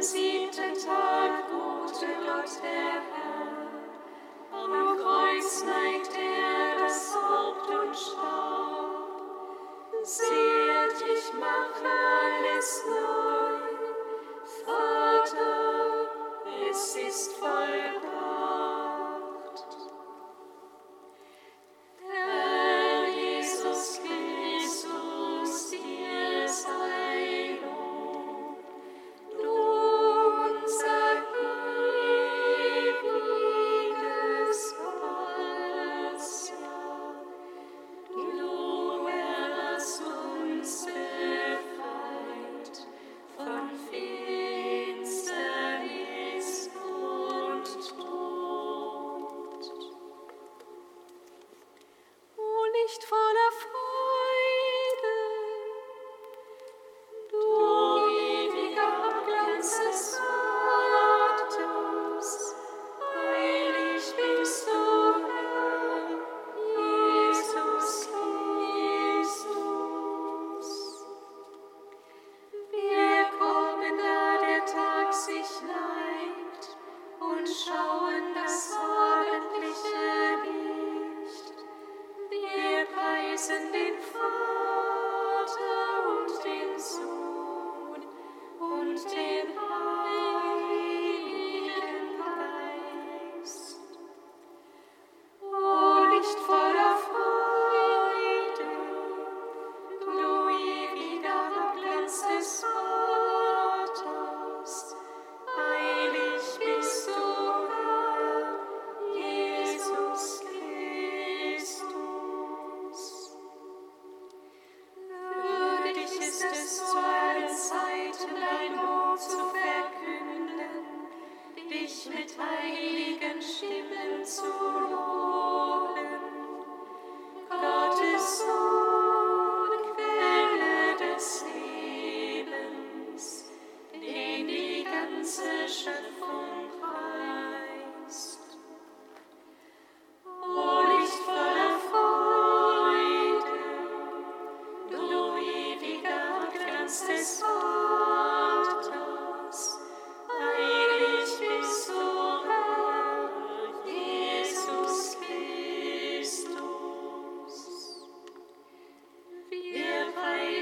Seht, ich mache alles neu,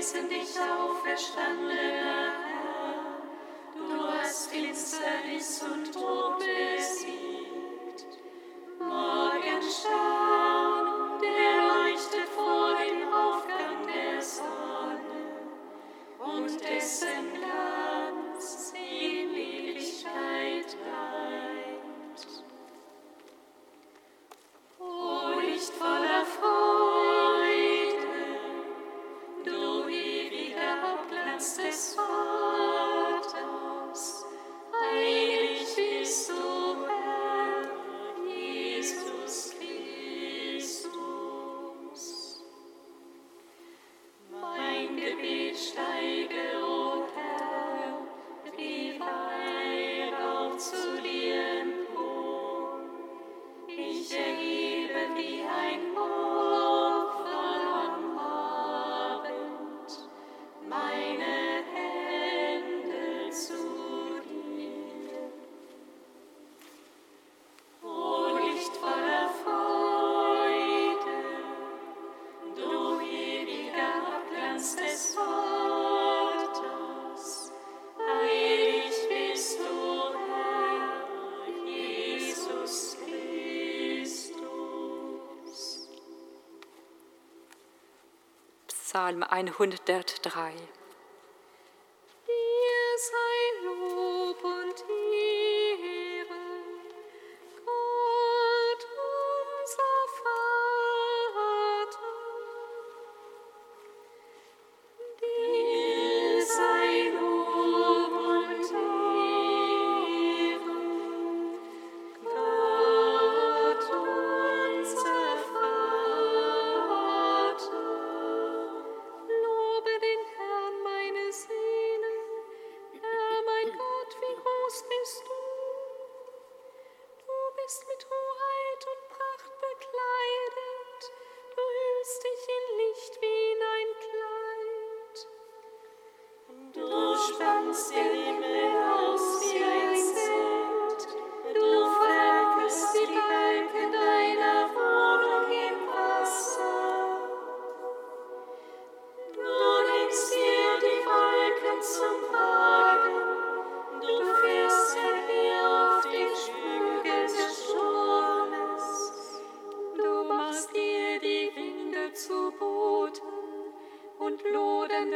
preisen dich, auferstandener Herr. Du hast Finsternis und Tod besiegt. Psalm 103.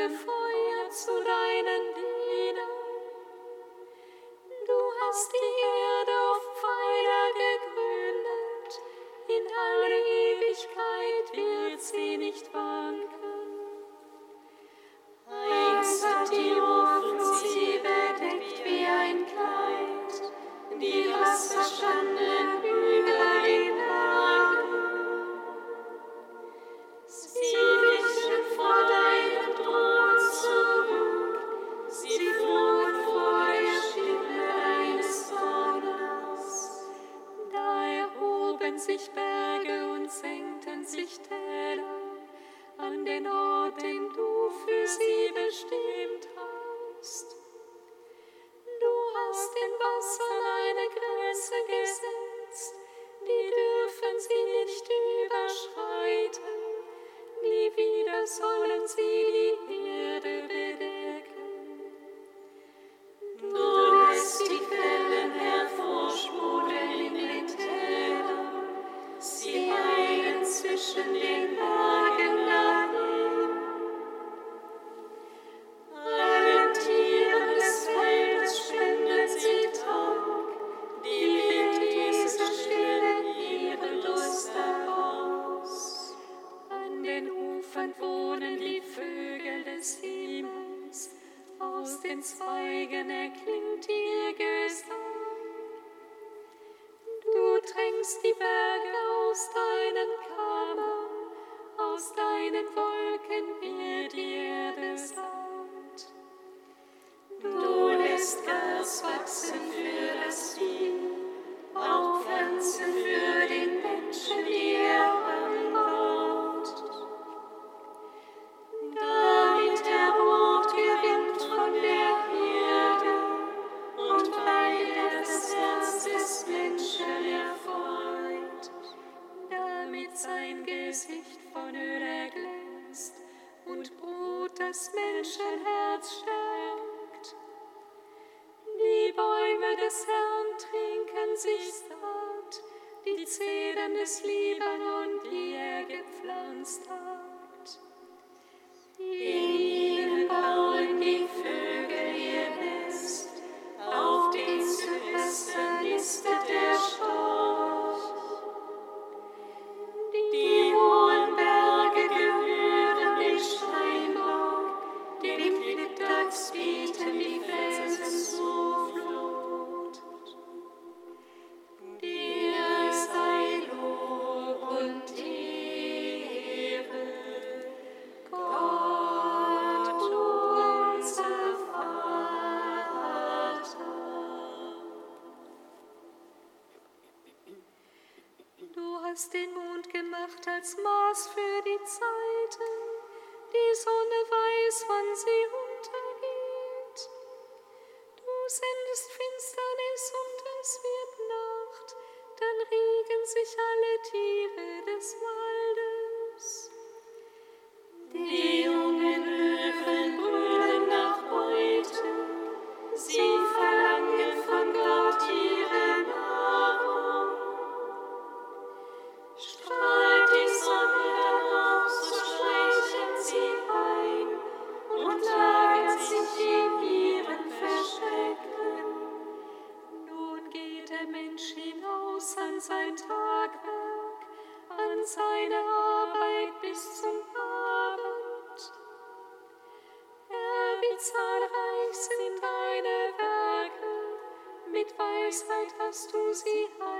before. sein Tagwerk, an seine Arbeit bis zum Abend. Er will zahlreich sind deine Werke, mit Weisheit hast du sie heil.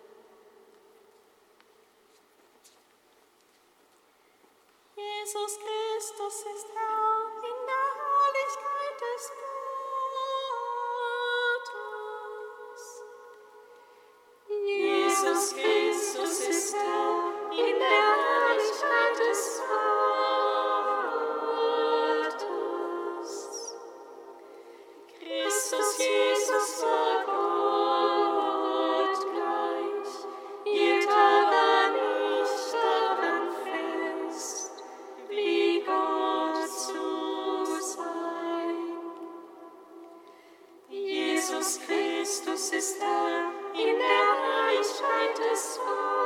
ist er in der Reichheit des Vaters.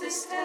sister.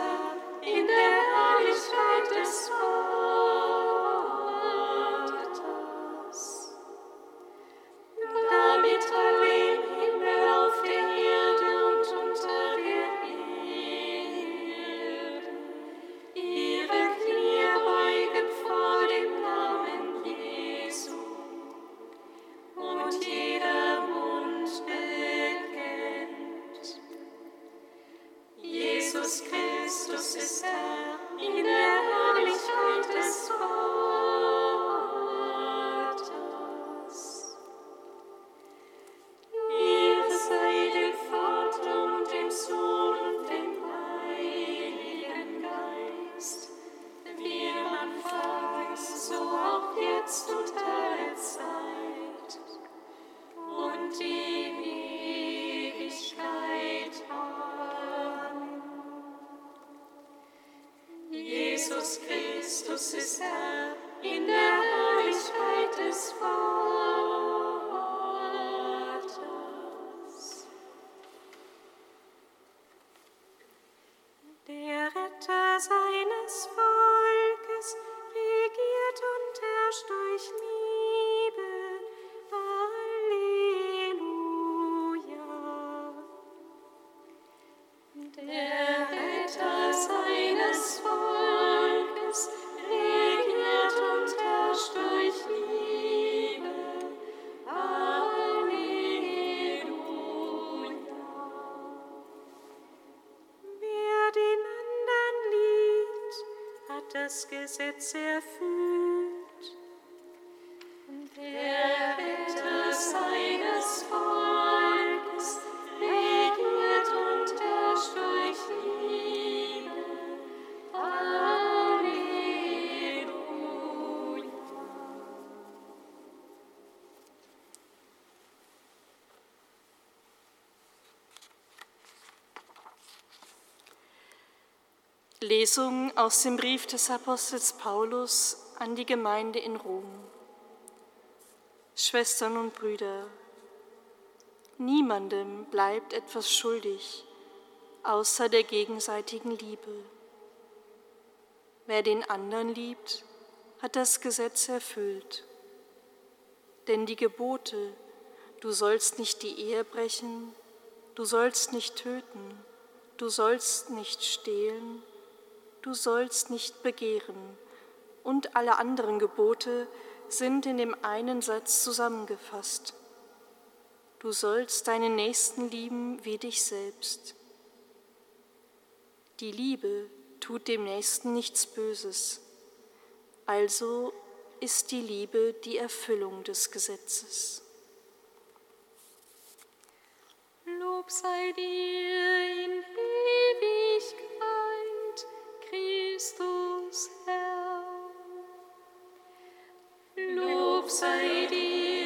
Schatten seines Vaters. Lesung aus dem Brief des Apostels Paulus an die Gemeinde in Rom. Schwestern und Brüder, niemandem bleibt etwas schuldig, außer der gegenseitigen Liebe. Wer den anderen liebt, hat das Gesetz erfüllt. Denn die Gebote, du sollst nicht die Ehe brechen, du sollst nicht töten, du sollst nicht stehlen, du sollst nicht begehren und alle anderen Gebote sind in dem einen Satz zusammengefasst. Du sollst deinen Nächsten lieben wie dich selbst. Die Liebe tut dem Nächsten nichts Böses. Also ist die Liebe die Erfüllung des Gesetzes. Lob sei dir in Ewigkeit, Christus Herr. Lob sei dir.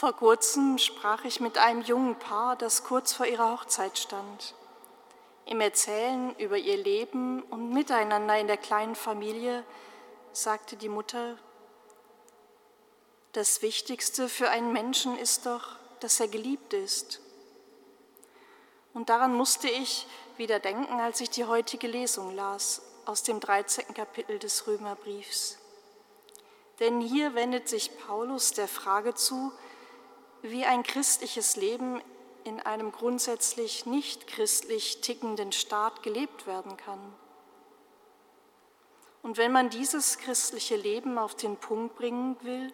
Vor kurzem sprach ich mit einem jungen Paar, das kurz vor ihrer Hochzeit stand. Im Erzählen über ihr Leben und Miteinander in der kleinen Familie sagte die Mutter, das Wichtigste für einen Menschen ist doch, dass er geliebt ist. Und daran musste ich wieder denken, als ich die heutige Lesung las aus dem 13. Kapitel des Römerbriefs. Denn hier wendet sich Paulus der Frage zu, wie ein christliches Leben in einem grundsätzlich nicht christlich tickenden Staat gelebt werden kann. Und wenn man dieses christliche Leben auf den Punkt bringen will,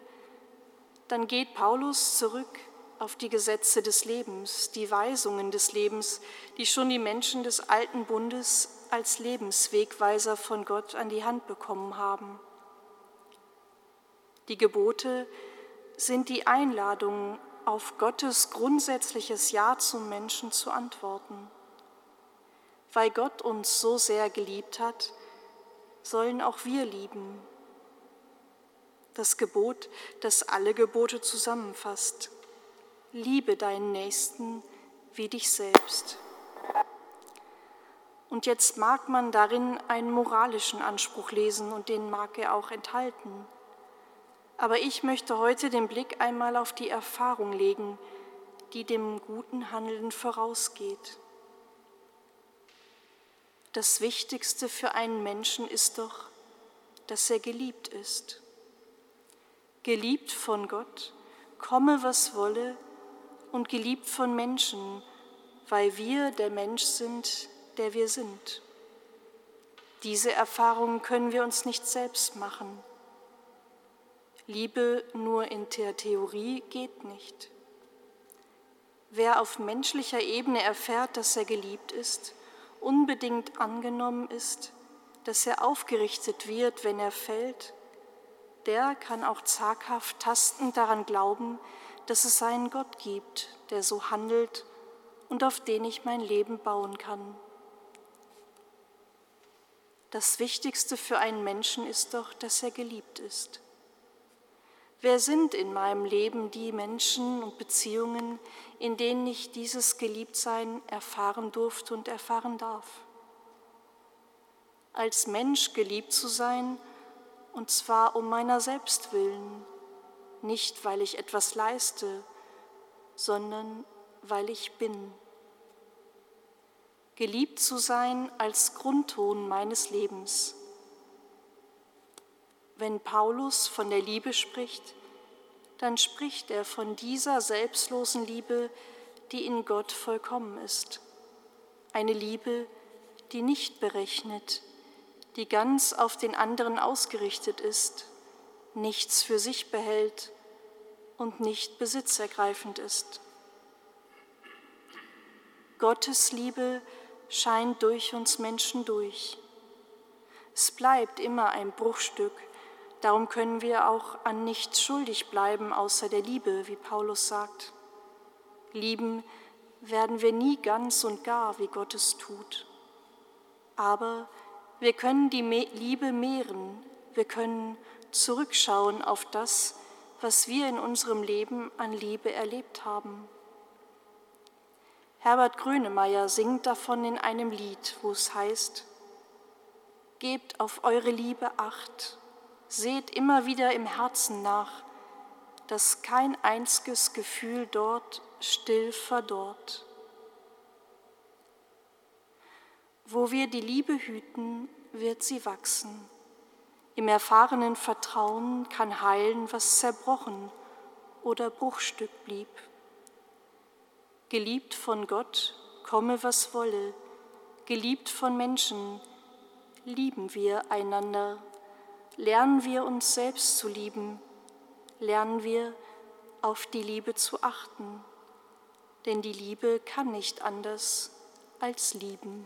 dann geht Paulus zurück auf die Gesetze des Lebens, die Weisungen des Lebens, die schon die Menschen des alten Bundes als Lebenswegweiser von Gott an die Hand bekommen haben. Die Gebote sind die Einladungen auf Gottes grundsätzliches Ja zum Menschen zu antworten. Weil Gott uns so sehr geliebt hat, sollen auch wir lieben. Das Gebot, das alle Gebote zusammenfasst. Liebe deinen Nächsten wie dich selbst. Und jetzt mag man darin einen moralischen Anspruch lesen und den mag er auch enthalten. Aber ich möchte heute den Blick einmal auf die Erfahrung legen, die dem guten Handeln vorausgeht. Das Wichtigste für einen Menschen ist doch, dass er geliebt ist. Geliebt von Gott, komme was wolle, und geliebt von Menschen, weil wir der Mensch sind, der wir sind. Diese Erfahrung können wir uns nicht selbst machen. Liebe nur in der Theorie geht nicht. Wer auf menschlicher Ebene erfährt, dass er geliebt ist, unbedingt angenommen ist, dass er aufgerichtet wird, wenn er fällt, der kann auch zaghaft tastend daran glauben, dass es einen Gott gibt, der so handelt und auf den ich mein Leben bauen kann. Das Wichtigste für einen Menschen ist doch, dass er geliebt ist. Wer sind in meinem Leben die Menschen und Beziehungen, in denen ich dieses Geliebtsein erfahren durfte und erfahren darf? Als Mensch geliebt zu sein, und zwar um meiner selbst willen, nicht weil ich etwas leiste, sondern weil ich bin. Geliebt zu sein als Grundton meines Lebens. Wenn Paulus von der Liebe spricht, dann spricht er von dieser selbstlosen Liebe, die in Gott vollkommen ist. Eine Liebe, die nicht berechnet, die ganz auf den anderen ausgerichtet ist, nichts für sich behält und nicht besitzergreifend ist. Gottes Liebe scheint durch uns Menschen durch. Es bleibt immer ein Bruchstück, darum können wir auch an nichts schuldig bleiben außer der Liebe, wie Paulus sagt. Lieben werden wir nie ganz und gar, wie Gott es tut. Aber wir können die Liebe mehren, wir können zurückschauen auf das, was wir in unserem Leben an Liebe erlebt haben. Herbert Grönemeyer singt davon in einem Lied, wo es heißt, Gebt auf eure Liebe acht, seht immer wieder im Herzen nach, dass kein einziges Gefühl dort still verdorrt. Wo wir die Liebe hüten, wird sie wachsen. Im erfahrenen Vertrauen kann heilen, was zerbrochen oder Bruchstück blieb. Geliebt von Gott, komme was wolle, geliebt von Menschen, lieben wir einander, lernen wir uns selbst zu lieben, lernen wir auf die Liebe zu achten, denn die Liebe kann nicht anders als lieben.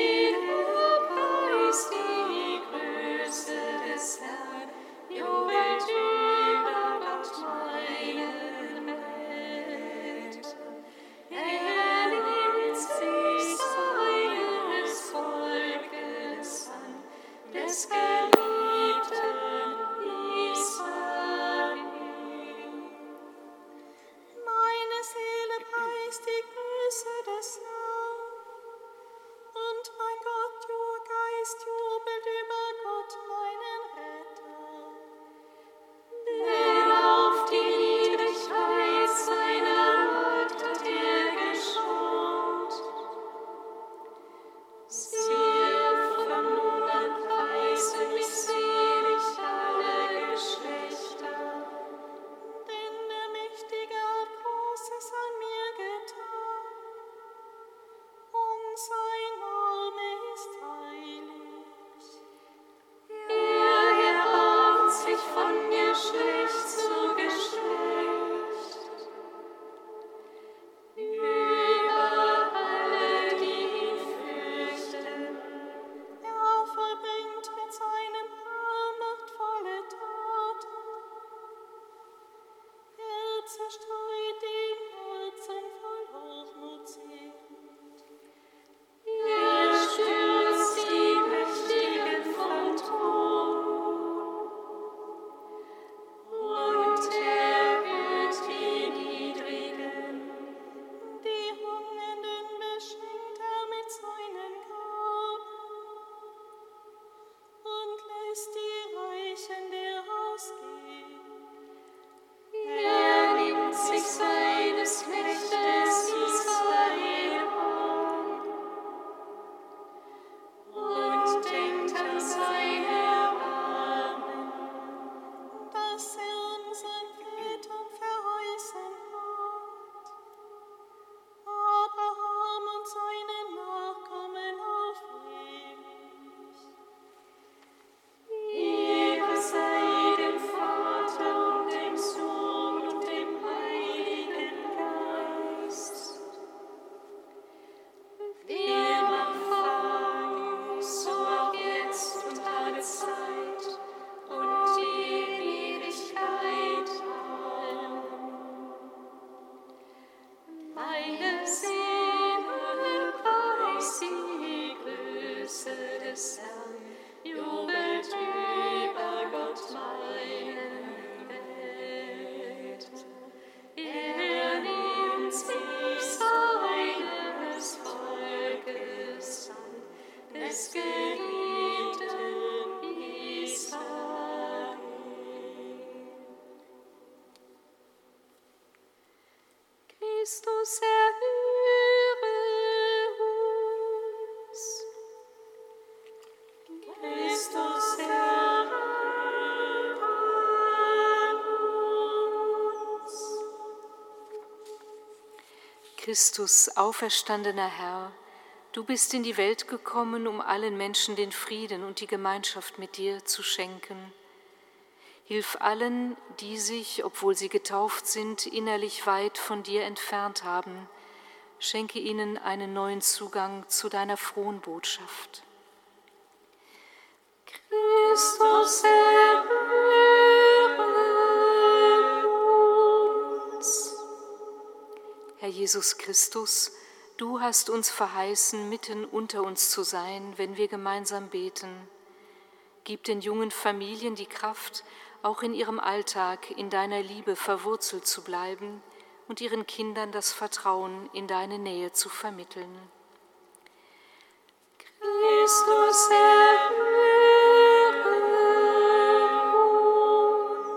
Christus, auferstandener Herr, du bist in die Welt gekommen, um allen Menschen den Frieden und die Gemeinschaft mit dir zu schenken. Hilf allen, die sich, obwohl sie getauft sind, innerlich weit von dir entfernt haben. Schenke ihnen einen neuen Zugang zu deiner frohen Botschaft. Christus, erhöre Jesus Christus, du hast uns verheißen, mitten unter uns zu sein, wenn wir gemeinsam beten. Gib den jungen Familien die Kraft, auch in ihrem Alltag in deiner Liebe verwurzelt zu bleiben und ihren Kindern das Vertrauen in deine Nähe zu vermitteln. Christus, erhöre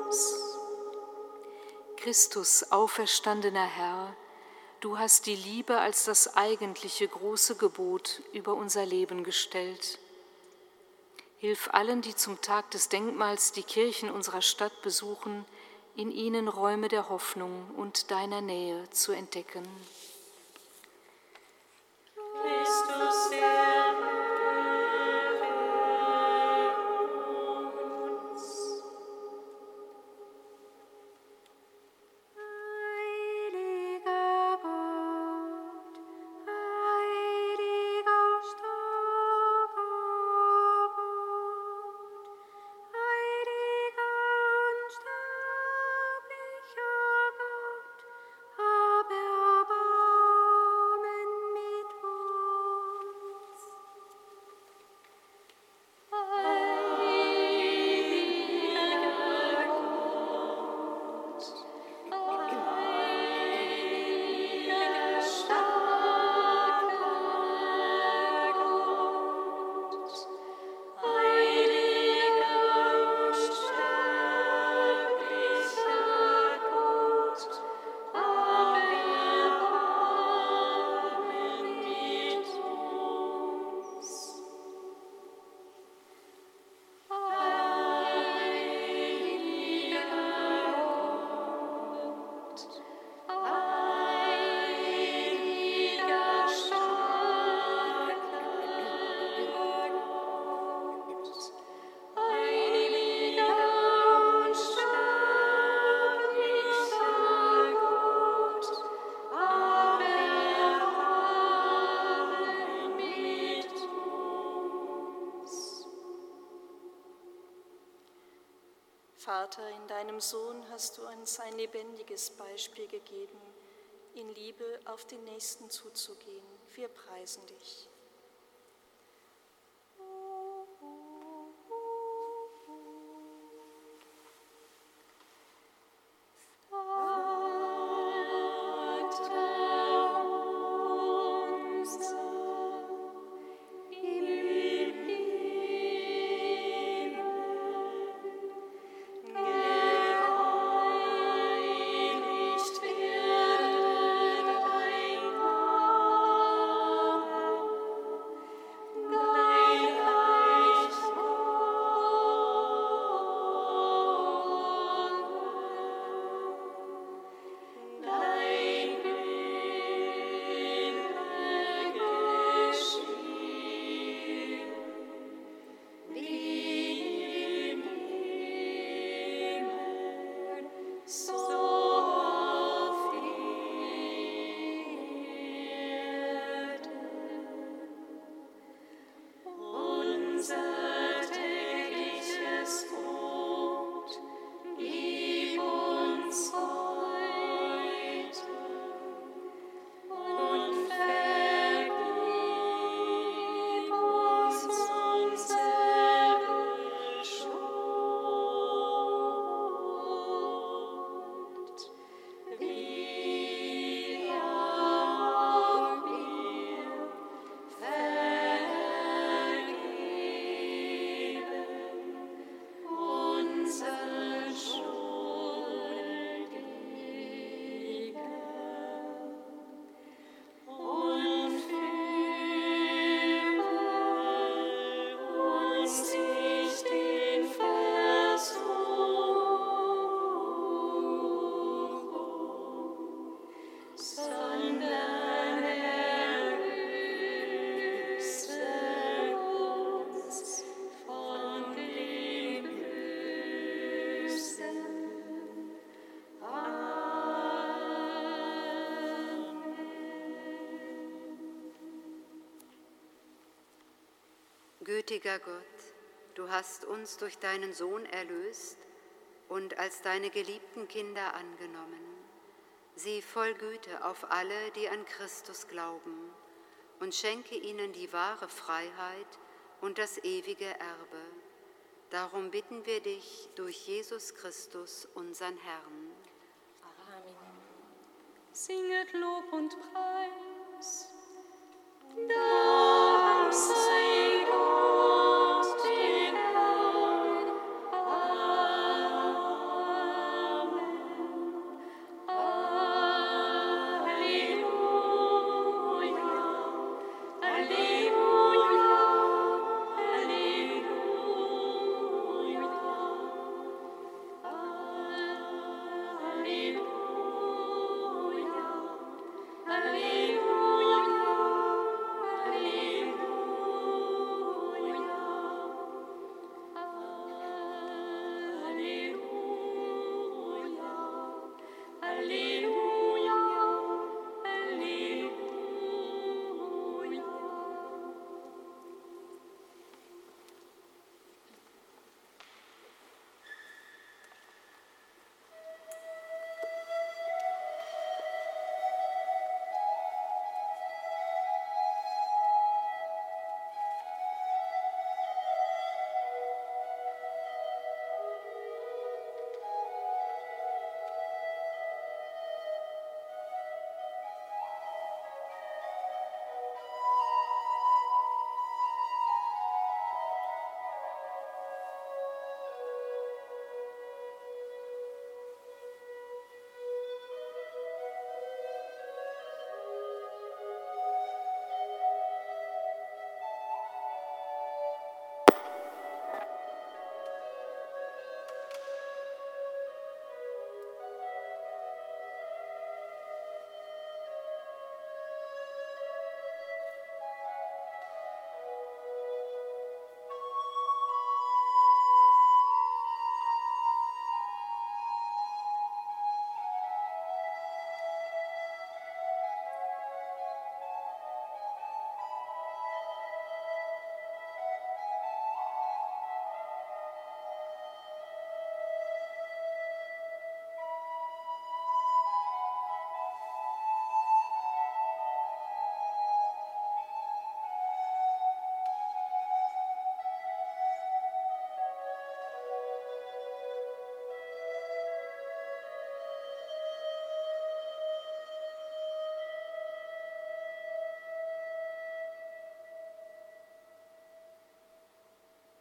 uns. Christus, auferstandener Herr, du hast die Liebe als das eigentliche große Gebot über unser Leben gestellt. Hilf allen, die zum Tag des Denkmals die Kirchen unserer Stadt besuchen, in ihnen Räume der Hoffnung und deiner Nähe zu entdecken. Christus, erhöre deinem Sohn hast du uns ein lebendiges Beispiel gegeben, in Liebe auf den Nächsten zuzugehen. Wir preisen dich. Gütiger Gott, du hast uns durch deinen Sohn erlöst und als deine geliebten Kinder angenommen. Sieh voll Güte auf alle, die an Christus glauben, und schenke ihnen die wahre Freiheit und das ewige Erbe. Darum bitten wir dich durch Jesus Christus, unseren Herrn. Amen. Singet Lob und Preis. Sei